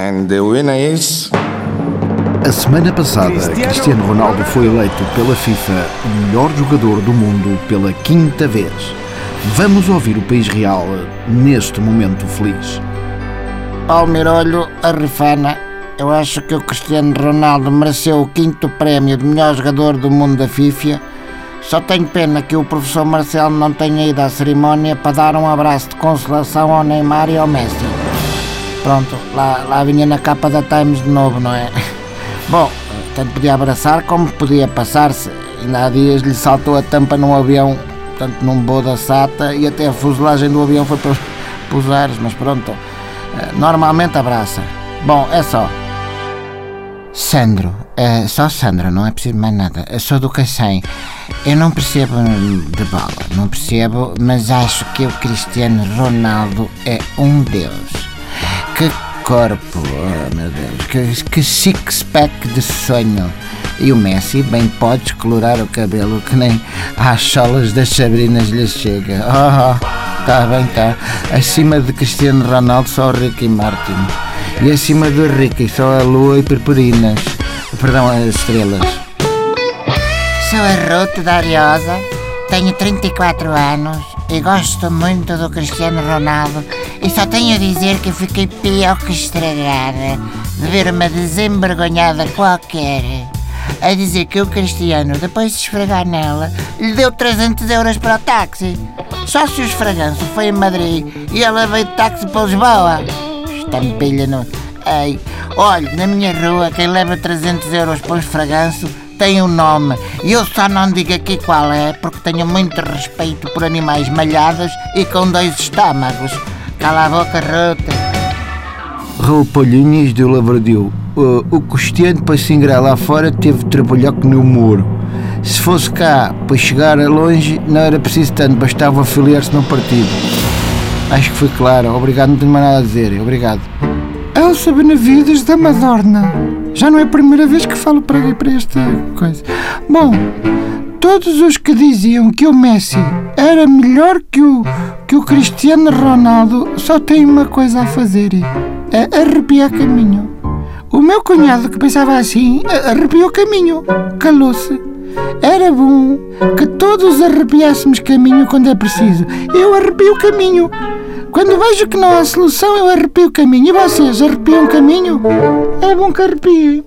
And the winner is. A semana passada, Cristiano Ronaldo foi eleito pela FIFA o melhor jogador do mundo pela quinta vez. Vamos ouvir o país real neste momento feliz. Almirolho, a Rifana, eu acho que o Cristiano Ronaldo mereceu o quinto prémio de melhor jogador do mundo da FIFA. Só tenho pena que o professor Marcelo não tenha ido à cerimónia para dar um abraço de consolação ao Neymar e ao Messi. Pronto, lá, lá vinha na capa da Times de novo, não é? Bom, tanto podia abraçar como podia passar-se. Ainda há dias lhe saltou a tampa num avião, tanto num voo da SATA, e até a fuselagem do avião foi para os ares, mas pronto. Eh, Normalmente abraça. Bom, é só. Sandro, é só Sandro, não é preciso mais nada. Eu sou do Cacém. Eu não percebo de bola, não percebo, mas acho que o Cristiano Ronaldo é um deus. Que corpo, oh meu Deus, que, que six-pack de sonho. E o Messi bem pode descolorar o cabelo que nem às solas das Sabrinas lhe chega. Oh, tá bem, tá. Acima de Cristiano Ronaldo só o Ricky Martin. E acima do Ricky só a lua e purpurinas. Perdão, as estrelas. Sou a Ruth da Ariosa, tenho 34 anos e gosto muito do Cristiano Ronaldo e só tenho a dizer que fiquei pior que estragada de ver uma desemvergonhada qualquer a dizer que o Cristiano, depois de esfregar nela, lhe deu 300 euros para o táxi. Só se o esfraganço foi em Madrid e ela veio de táxi para Lisboa. Estampilha no... Ei, olha, na minha rua quem leva 300 euros para o esfraganço tem um nome e eu só não digo aqui qual é porque tenho muito respeito por animais malhados e com dois estômagos. Cala a boca, Ruta. Raul Palhinhas de Lavradio. Uh, o Cristiano para se ingrar lá fora teve de trabalhar com o muro. Se fosse cá para chegar a longe não era preciso tanto, bastava afiliar-se num partido. Acho que foi claro, obrigado, não tenho mais nada a dizer, obrigado. Elsa Benavides da Madorna. Já não é a primeira vez que falo para, para esta coisa. Bom, todos os que diziam que o Messi era melhor que o, que o Cristiano Ronaldo só têm uma coisa a fazer: é arrepiar caminho. O meu cunhado que pensava assim arrepiou caminho, calou-se. Era bom que todos arrepiássemos caminho quando é preciso. Eu arrepio caminho. Quando vejo que não há solução, eu arrepio caminho. E vocês arrepiam caminho? É bom que arrepiem.